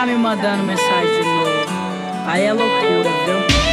tá me mandando mensagem de novo. Aí é loucura, viu?